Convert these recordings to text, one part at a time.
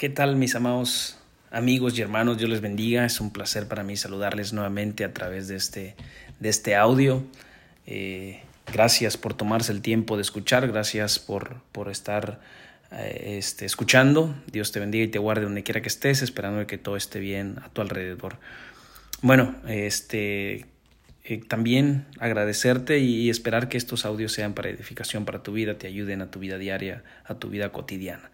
¿Qué tal mis amados amigos y hermanos? Dios les bendiga. Es un placer para mí saludarles nuevamente a través de este, de este audio. Eh, gracias por tomarse el tiempo de escuchar, gracias por, por estar eh, este, escuchando. Dios te bendiga y te guarde donde quiera que estés, esperando que todo esté bien a tu alrededor. Bueno, este, eh, también agradecerte y esperar que estos audios sean para edificación para tu vida, te ayuden a tu vida diaria, a tu vida cotidiana.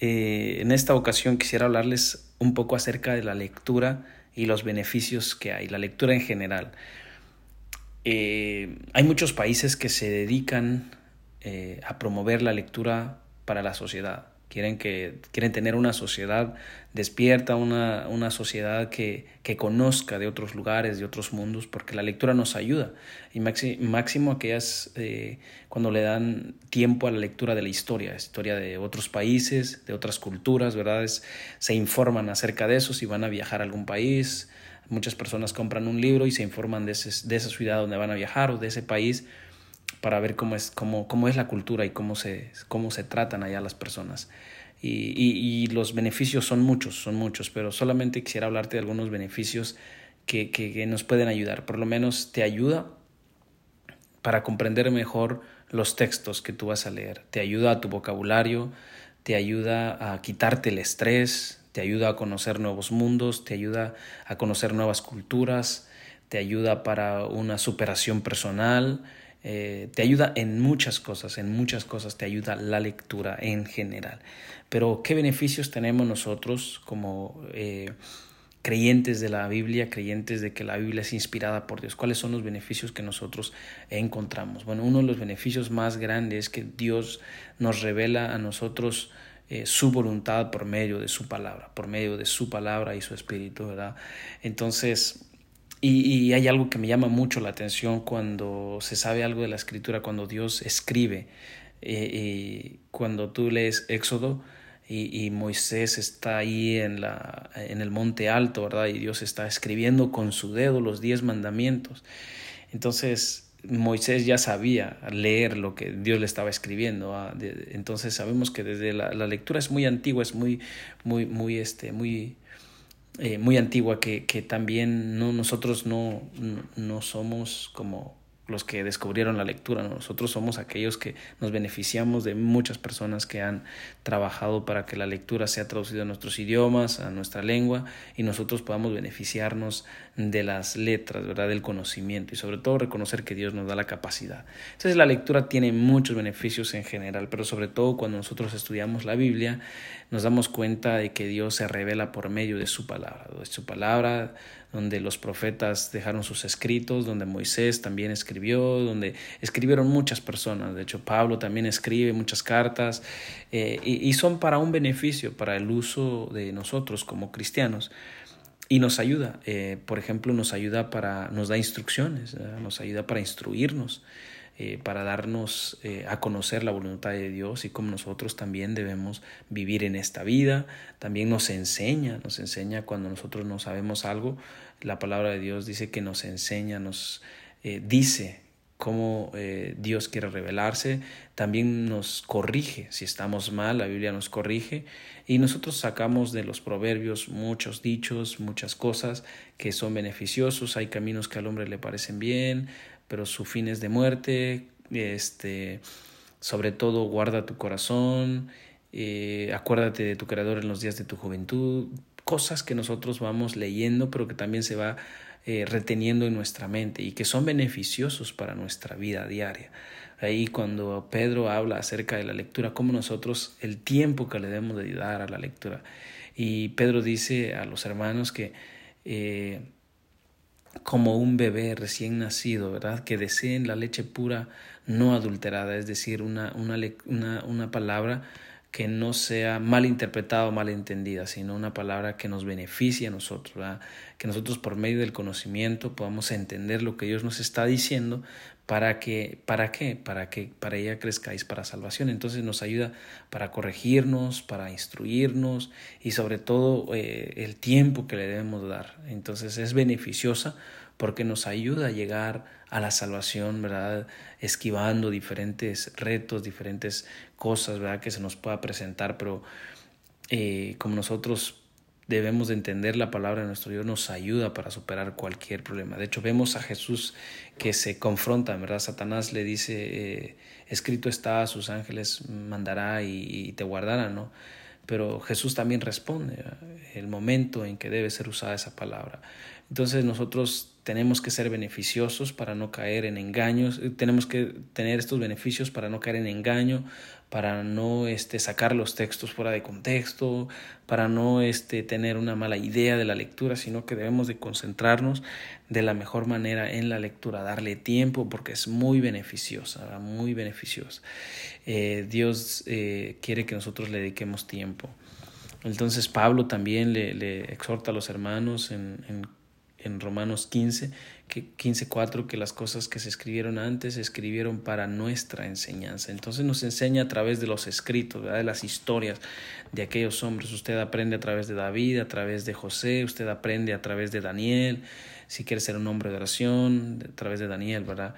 Eh, en esta ocasión quisiera hablarles un poco acerca de la lectura y los beneficios que hay, la lectura en general. Eh, hay muchos países que se dedican eh, a promover la lectura para la sociedad. Quieren, que, quieren tener una sociedad despierta, una, una sociedad que, que, conozca de otros lugares, de otros mundos, porque la lectura nos ayuda. Y máximo aquellas eh, cuando le dan tiempo a la lectura de la historia, historia de otros países, de otras culturas, ¿verdad? se informan acerca de eso, si van a viajar a algún país. Muchas personas compran un libro y se informan de, ese, de esa ciudad donde van a viajar o de ese país para ver cómo es, cómo, cómo es la cultura y cómo se, cómo se tratan allá las personas. Y, y, los beneficios son muchos, son muchos, pero solamente quisiera hablarte de algunos beneficios que, que, que nos pueden ayudar. Por lo menos te ayuda para comprender mejor los textos que tú vas a leer. Te ayuda a tu vocabulario, te ayuda a quitarte el estrés, te ayuda a conocer nuevos mundos, te ayuda a conocer nuevas culturas, te ayuda para una superación personal, eh, te ayuda en muchas cosas, en muchas cosas te ayuda la lectura en general. Pero ¿qué beneficios tenemos nosotros como eh, creyentes de la Biblia, creyentes de que la Biblia es inspirada por Dios? ¿Cuáles son los beneficios que nosotros encontramos? Bueno, uno de los beneficios más grandes es que Dios nos revela a nosotros eh, su voluntad por medio de su palabra, por medio de su palabra y su espíritu, ¿verdad? Entonces, y, hay algo que me llama mucho la atención cuando se sabe algo de la escritura, cuando Dios escribe. Eh, cuando tú lees Éxodo y, Moisés está ahí en, la, en el monte alto, ¿verdad? Y Dios está escribiendo con su dedo los diez mandamientos. Entonces Moisés ya sabía leer lo que Dios le estaba escribiendo. ¿ah? entonces sabemos que desde la, la, lectura es muy antigua, es muy, muy, muy, este, muy eh, muy antigua que, que también no, nosotros no, no somos como los que descubrieron la lectura. Nosotros somos aquellos que nos beneficiamos de muchas personas que han trabajado para que la lectura sea traducida a nuestros idiomas, a nuestra lengua, y nosotros podamos beneficiarnos de las letras, ¿verdad? del conocimiento, y sobre todo reconocer que Dios nos da la capacidad. Entonces la lectura tiene muchos beneficios en general, pero sobre todo cuando nosotros estudiamos la Biblia, nos damos cuenta de que Dios se revela por medio de su palabra, de su palabra donde los profetas dejaron sus escritos, donde Moisés también escribió, donde escribieron muchas personas. De hecho, Pablo también escribe muchas cartas eh, y, son para un beneficio, para el uso de nosotros como cristianos. Y nos ayuda, eh, por ejemplo, nos ayuda para, nos da instrucciones, nos ayuda para instruirnos. Eh, para darnos a conocer la voluntad de Dios y cómo nosotros también debemos vivir en esta vida. También nos enseña, nos enseña cuando nosotros no sabemos algo. La palabra de Dios dice que nos enseña, nos eh, dice cómo Dios quiere revelarse, también nos corrige, si estamos mal, la Biblia nos corrige y nosotros sacamos de los proverbios muchos dichos, muchas cosas que son beneficiosos, hay caminos que al hombre le parecen bien, pero su fin es de muerte, este, sobre todo guarda tu corazón, eh, acuérdate de tu creador en los días de tu juventud, cosas que nosotros vamos leyendo, pero que también se va eh, reteniendo en nuestra mente y que son beneficiosos para nuestra vida diaria. Ahí cuando Pedro habla acerca de la lectura, como nosotros el tiempo que le debemos de dar a la lectura. Y Pedro dice a los hermanos que eh, como un bebé recién nacido, ¿verdad? Que deseen la leche pura no adulterada, es decir, una, una, una, una palabra que no sea mal interpretada o mal entendida, sino una palabra que nos beneficie a nosotros, que nosotros por medio del conocimiento podamos entender lo que Dios nos está diciendo para que, ¿para qué? Para que para ella crezcáis para salvación. Entonces nos ayuda para corregirnos, para instruirnos y sobre todo eh, el tiempo que le debemos dar. Entonces es beneficiosa porque nos ayuda a llegar a la salvación, ¿verdad? Esquivando diferentes retos, diferentes cosas, ¿verdad? Que se nos pueda presentar, pero eh, como nosotros debemos de entender la palabra de nuestro Dios, nos ayuda para superar cualquier problema. De hecho, vemos a Jesús que se confronta, ¿verdad? Satanás le dice, eh, escrito está, sus ángeles mandará y, te guardará, ¿no? Pero Jesús también responde el momento en que debe ser usada esa palabra. Entonces nosotros tenemos que ser beneficiosos para no caer en engaños, eh, tenemos que tener estos beneficios para no caer en engaño, para no este, sacar los textos fuera de contexto, para no este, tener una mala idea de la lectura, sino que debemos de concentrarnos de la mejor manera en la lectura, darle tiempo porque es muy beneficiosa, muy beneficiosa. Eh, Dios eh, quiere que nosotros le dediquemos tiempo. Entonces Pablo también le, exhorta a los hermanos en en Romanos 15, que 15.4, que las cosas que se escribieron antes se escribieron para nuestra enseñanza. Entonces nos enseña a través de los escritos, de las historias de aquellos hombres. Usted aprende a través de David, a través de José, usted aprende a través de Daniel, si quiere ser un hombre de oración, a través de Daniel, ¿verdad?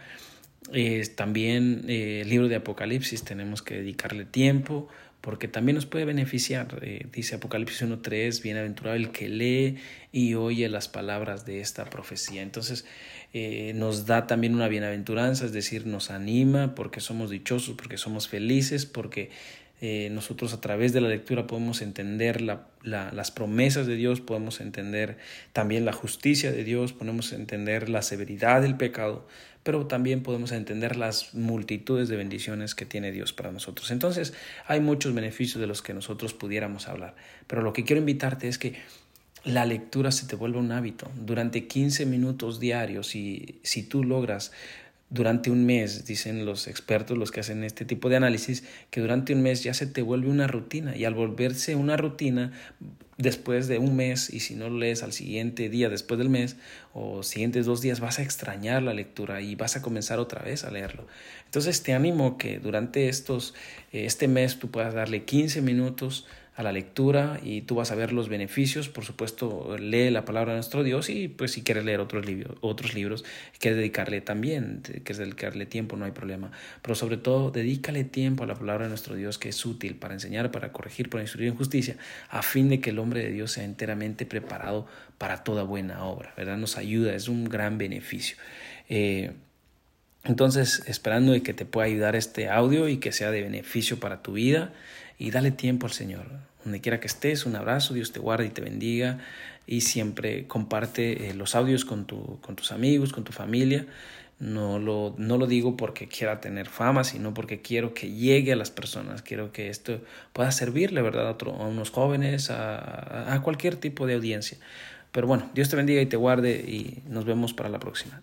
también eh, el libro de Apocalipsis tenemos que dedicarle tiempo porque también nos puede beneficiar. Eh, dice Apocalipsis 1.3, bienaventurado el que lee y oye las palabras de esta profecía. Entonces eh, nos da también una bienaventuranza, es decir, nos anima porque somos dichosos, porque somos felices, porque eh, nosotros a través de la lectura podemos entender la, las promesas de Dios, podemos entender también la justicia de Dios, podemos entender la severidad del pecado, pero también podemos entender las multitudes de bendiciones que tiene Dios para nosotros. Entonces, hay muchos beneficios de los que nosotros pudiéramos hablar, pero lo que quiero invitarte es que la lectura se te vuelva un hábito. Durante 15 minutos diarios, y si tú logras durante un mes, dicen los expertos, los que hacen este tipo de análisis, que durante un mes ya se te vuelve una rutina y al volverse una rutina, después de un mes, y si no lo lees al siguiente día después del mes o siguientes dos días, vas a extrañar la lectura y vas a comenzar otra vez a leerlo. Entonces te animo que durante estos, eh, este mes tú puedas darle 15 minutos a la lectura y tú vas a ver los beneficios. Por supuesto, lee la palabra de nuestro Dios y pues si quieres leer otros libros, otros libros, quieres dedicarle también, quieres dedicarle tiempo, no hay problema. Pero sobre todo, dedícale tiempo a la palabra de nuestro Dios que es útil para enseñar, para corregir, para instruir en justicia, a fin de que el hombre de Dios sea enteramente preparado para toda buena obra. ¿Verdad? Nos ayuda, es un gran beneficio. Eh, entonces, esperando de que te pueda ayudar este audio y que sea de beneficio para tu vida y dale tiempo al Señor donde quiera que estés, un abrazo, Dios te guarde y te bendiga y siempre comparte eh, los audios con, tu, con tus amigos, con tu familia. No lo, no lo digo porque quiera tener fama, sino porque quiero que llegue a las personas, quiero que esto pueda servirle, ¿verdad? A, otro, unos jóvenes, a cualquier tipo de audiencia. Pero bueno, Dios te bendiga y te guarde y nos vemos para la próxima.